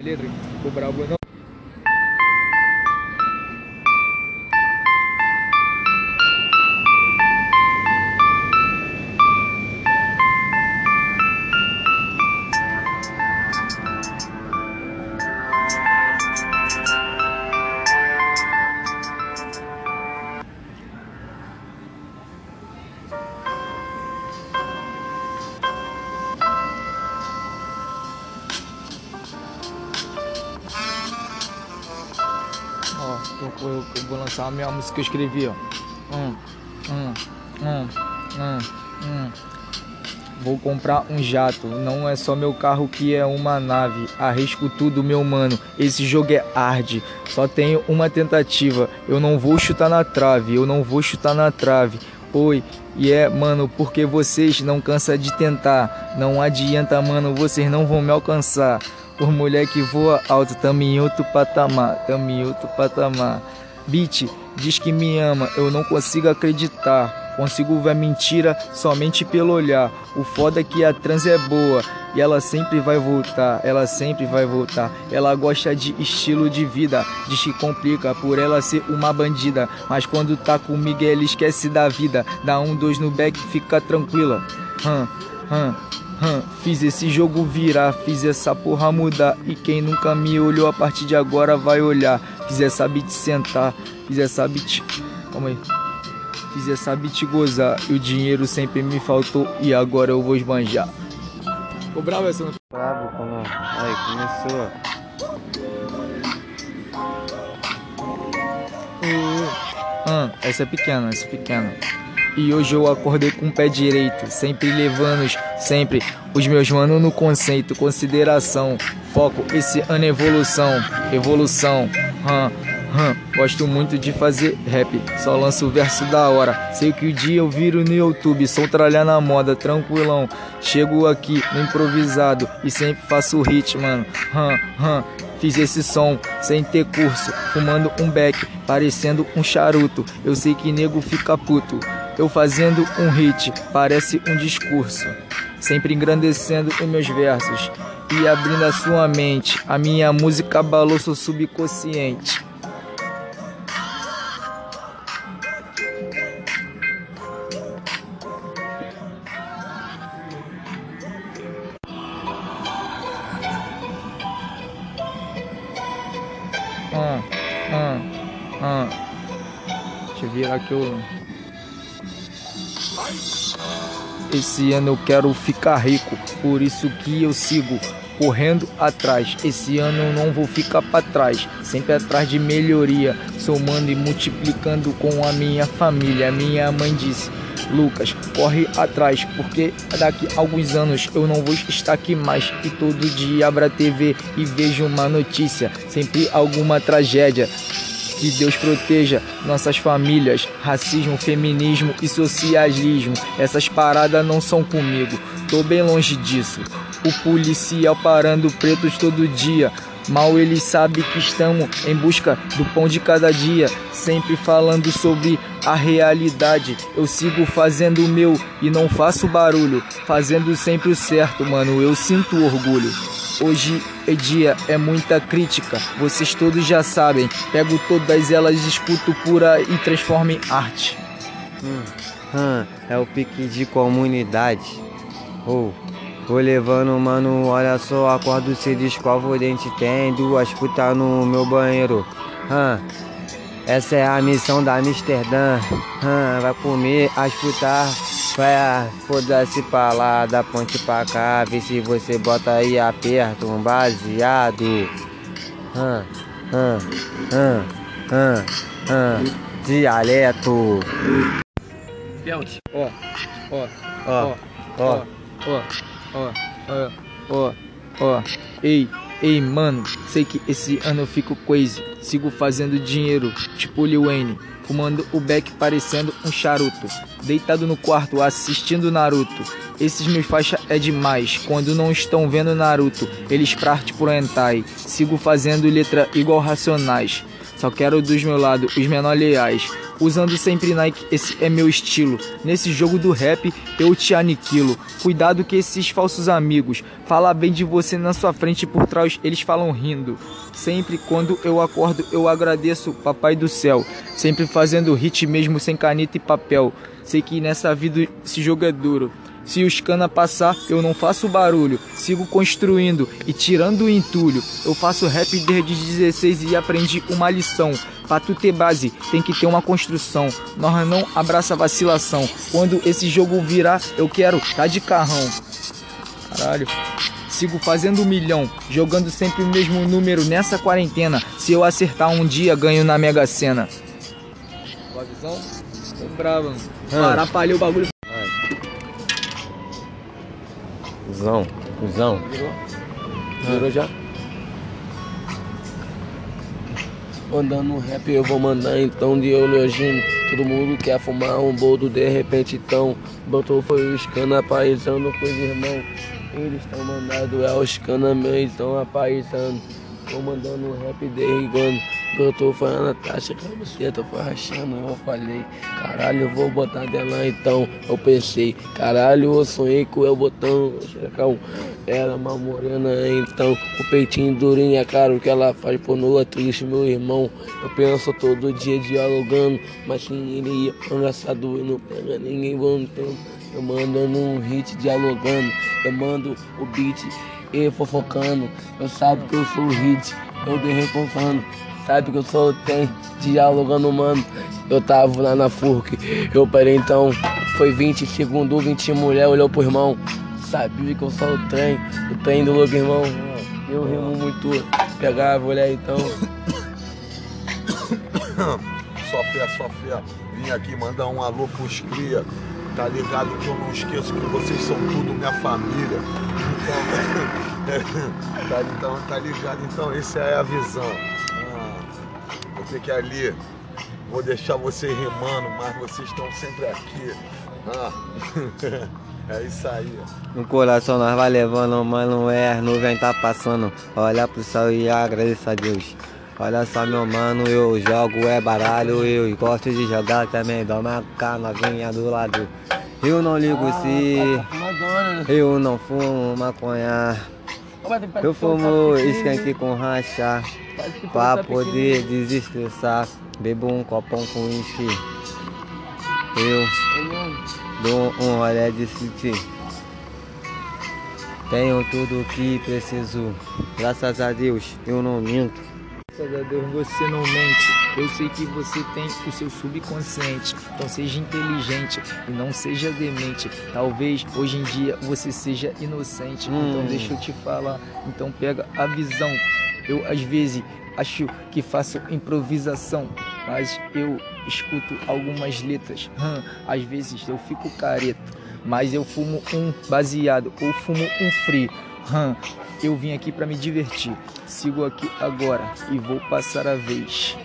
Letra, ficou brabo não. Eu, vou lançar a minha música que eu escrevi, ó. Hum, hum, hum, hum, hum. Vou comprar um jato, não é só meu carro que é uma nave. Arrisco tudo, meu mano. Esse jogo é hard. Só tenho uma tentativa. Eu não vou chutar na trave, eu não vou chutar na trave. Oi, e é, mano, porque vocês não cansa de tentar. Não adianta, mano, vocês não vão me alcançar. Por mulher que voa alto, tamo em outro patamar, tamo em outro patamar. Beat, diz que me ama, eu não consigo acreditar. Consigo ver mentira somente pelo olhar. O foda é que a trans é boa e ela sempre vai voltar, ela sempre vai voltar. Ela gosta de estilo de vida, diz que complica por ela ser uma bandida. Mas quando tá comigo, ela esquece da vida. Dá um, dois no back, fica tranquila. Hum, hum. Hum, fiz esse jogo virar, fiz essa porra mudar. E quem nunca me olhou a partir de agora vai olhar. Fiz essa beat sentar, fiz essa beat. Calma aí. Fiz essa beat gozar. E o dinheiro sempre me faltou. E agora eu vou esbanjar. Ficou bravo essa não? Brabo quando. Aí, começou. Hum, essa é pequena, essa é pequena. E hoje eu acordei com o pé direito, sempre levando os- sempre os meus manos no conceito, consideração, foco, esse ano é evolução, evolução. Hum, hum. Gosto muito de fazer rap, só lanço o verso da hora. Sei que o dia eu viro no YouTube, sou tralhar na moda, tranquilão. Chego aqui no improvisado e sempre faço hit, mano. Hum. Fiz esse som sem ter curso, fumando um beck, parecendo um charuto. Eu sei que nego fica puto. Eu fazendo um hit, parece um discurso. Sempre engrandecendo os meus versos e abrindo a sua mente. A minha música abalou seu subconsciente. Ah, ah, ah. Deixa eu virar aqui o. Esse ano eu quero ficar rico, por isso que eu sigo correndo atrás. Esse ano eu não vou ficar para trás, sempre atrás de melhoria, somando e multiplicando com a minha família. Minha mãe disse: Lucas, corre atrás, porque daqui a alguns anos eu não vou estar aqui mais. E todo dia abro a TV e vejo uma notícia, sempre alguma tragédia. Que Deus proteja nossas famílias, racismo, feminismo e socialismo. Essas paradas não são comigo, tô bem longe disso. O policial parando pretos todo dia. Mal ele sabe que estamos em busca do pão de cada dia, sempre falando sobre a realidade. Eu sigo fazendo o meu e não faço barulho, fazendo sempre o certo, mano. Eu sinto orgulho. Hoje é dia, é muita crítica, vocês todos já sabem. Pego todas elas, escuto pura e transformo em arte. Hum, hum, é o pique de comunidade. Oh, vou levando, mano, olha só, acordo cedo, escovo o dente, tem duas putas no meu banheiro. Hum, essa é a missão da Amsterdã. Hum, vai comer as putas, vai, foda-se pra lá, da ponte pra cá, vê se você bota aí, aperta um baseado. Hum, hum, hum, hum, hum, dialeto. Belt. Ó, ó, Ó, ó. ó, ó, ó, ó, ó. Ei, ei, mano, sei que esse ano eu fico crazy. Sigo fazendo dinheiro, tipo Lil Wayne. Fumando o beck parecendo um charuto. Deitado no quarto assistindo Naruto. Esses meus faixa é demais. Quando não estão vendo Naruto, eles partem pro hentai. Sigo fazendo letra igual racionais. Só quero dos meus lados os menores leais. Usando sempre Nike, esse é meu estilo. Nesse jogo do rap, eu te aniquilo. Cuidado que esses falsos amigos falam bem de você na sua frente e por trás eles falam rindo. Sempre quando eu acordo, eu agradeço, Papai do céu. Sempre fazendo hit mesmo sem caneta e papel. Sei que nessa vida esse jogo é duro. Se os cana passar, eu não faço barulho. Sigo construindo e tirando o entulho. Eu faço rap desde 16 e aprendi uma lição. Pra tu ter base, tem que ter uma construção. Nós não abraça vacilação. Quando esse jogo virar, eu quero tá de carrão. Caralho. Sigo fazendo um milhão, jogando sempre o mesmo número nessa quarentena. Se eu acertar um dia, ganho na Mega Sena. Boa visão? Tô bravo, mano. Parar, palhou o bagulho. Cusão, cuzão. Virou? Virou já? Andando no rap eu vou mandar então de oleogino Todo mundo quer fumar um boldo de repente então Botou foi os cana apaisando com os irmãos Eles estão mandando é os cana meio estão apaisando Tô mandando um rap derrigando eu tô falando a taxa você tá rachando. Eu falei, caralho, eu vou botar dela então. Eu pensei, caralho, eu sonhei com o botão. Checão, era uma morena então. O peitinho durinho, é caro que ela faz por nua triste, meu irmão. Eu penso todo dia dialogando, mas quem ele ia engraçado e não pega ninguém bom tempo. Eu mando num hit dialogando, eu mando o beat e fofocando. Eu sabe que eu sou o hit, eu dei recontando sabe que eu sou tem dialogando, mano. Eu tava lá na FURC, eu parei então, foi 20 segundos, 20 mulher olhou pro irmão. Sabia que eu sou o trem, o trem do louco, irmão. Eu rimo muito, pegava, olhar então. só fé, só fé. Vim aqui mandar um alô pros cria. Tá ligado que eu não esqueço que vocês são tudo minha família. Então, tá, então, tá ligado? Então, essa é a visão dizer que ali vou deixar vocês rimando, mas vocês estão sempre aqui. Ah, é isso aí. No coração nós vai levando, mano, é, as nuvens tá passando. Olha pro céu e agradeça a Deus. Olha só meu mano, eu jogo é baralho, eu gosto de jogar também, dou uma novinha do lado. Eu não ligo ah, se tá, tá eu não fumo maconha. Eu fumo skunk com racha pra poder desestressar. Bebo um copão com uísque. Eu dou um olé de city. Tenho tudo o que preciso. Graças a Deus, eu não minto. Graças a Deus você não mente. Eu sei que você tem o seu subconsciente. Então seja inteligente e não seja demente. Talvez hoje em dia você seja inocente. Então hum. Então deixa eu te falar. Então pega a visão. Eu às vezes acho que faço improvisação, mas eu escuto algumas letras. Hum, às vezes eu fico careta, mas eu fumo um baseado ou fumo um free. Hum, eu vim aqui para me divertir. Sigo aqui agora e vou passar a vez.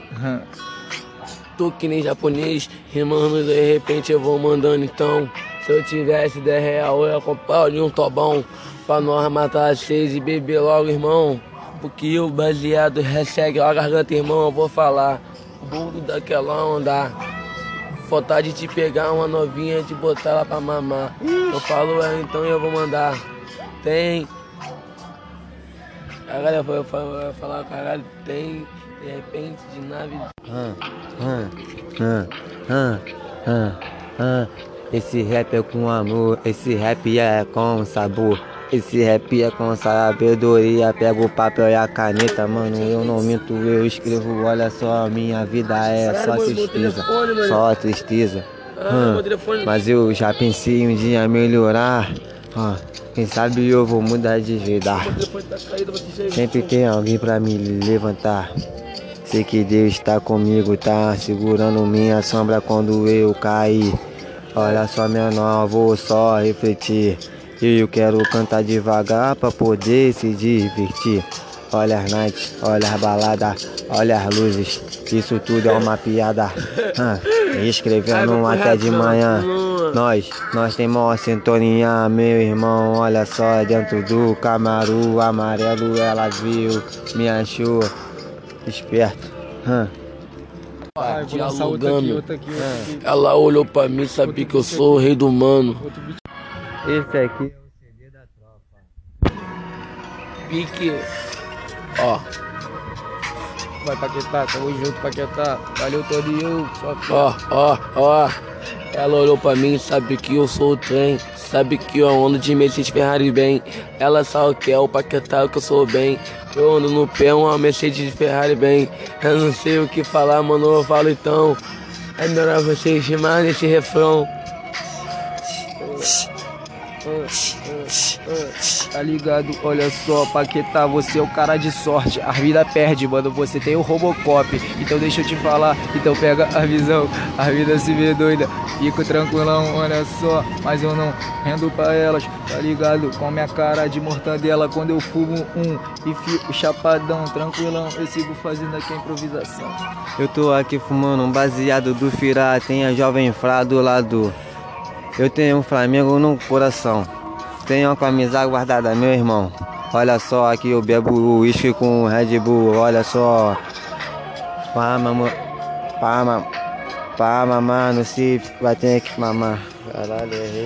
Tô que nem japonês, rimando de repente eu vou mandando então. Se eu tivesse 10 real, eu ia comprar ali um tobão. Pra nós matar as seis e beber logo, irmão. Porque o baseado recebe a garganta, irmão, eu vou falar. O bolo daquela onda. Vontade de te pegar uma novinha e te botar ela pra mamar. Eu falo, é, então eu vou mandar. Tem a galera vai falar, caralho, tem de repente de nave. Ah, ah, ah, ah, ah, ah. Esse rap é com amor, esse rap é com sabor. Esse rap é com sabedoria, pego o papel e a caneta, mano. Eu não minto, eu escrevo. Olha só, minha vida é só tristeza, só tristeza. Ah, mas eu já pensei um dia melhorar. Ah, quem sabe eu vou mudar de vida. Sempre tem alguém pra me levantar. Sei que Deus está comigo, tá segurando minha sombra quando eu cair. Olha só, minha nova, vou só refletir. Eu quero cantar devagar pra poder se divertir. Olha as nights, olha as baladas, olha as luzes. Isso tudo é uma piada. escrevendo até de manhã. Nós, nós tem maior sintonia, meu irmão. Olha só, dentro do camaru amarelo, ela viu, me achou esperto. Hum. Lançar outra aqui, outra aqui, outra aqui. Ela olhou pra mim, sabia que eu sou o rei do mano. Esse aqui é o CD da tropa. Pique. Ó, Vai, Paquetá, tamo junto, Paquetá. Valeu, Toninho. Ó, ó, ó. Ela olhou pra mim, sabe que eu sou o trem. Sabe que eu ando de Mercedes Ferrari bem. Ela sabe que é o paquetá que eu sou bem. Eu ando no pé, uma Mercedes Ferrari bem. Eu não sei o que falar, mano, eu falo então. É melhor vocês rimar nesse refrão. Tá ligado? Olha só, Paquetá, você é o cara de sorte. A vida perde, mano. Você tem o Robocop. Então deixa eu te falar. Então pega a visão. A vida se vê doida. Fico tranquilão, olha só. Mas eu não rendo pra elas. Tá ligado? Com minha cara de mortadela. Quando eu fumo um e fico chapadão, tranquilão. Eu sigo fazendo aqui a improvisação. Eu tô aqui fumando um baseado do Firá, tem a Jovem Frá do lado. Eu tenho um Flamengo no coração. Tenho uma camisa guardada, meu irmão. Olha só, aqui eu bebo uísque com Red Bull, olha só. Pá, mamãe. Pá, mamãe. Pá, mamar no cif, vai ter que mamar. Caralho, errei.